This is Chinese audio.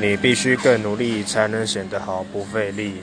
你必须更努力才能显得毫不费力。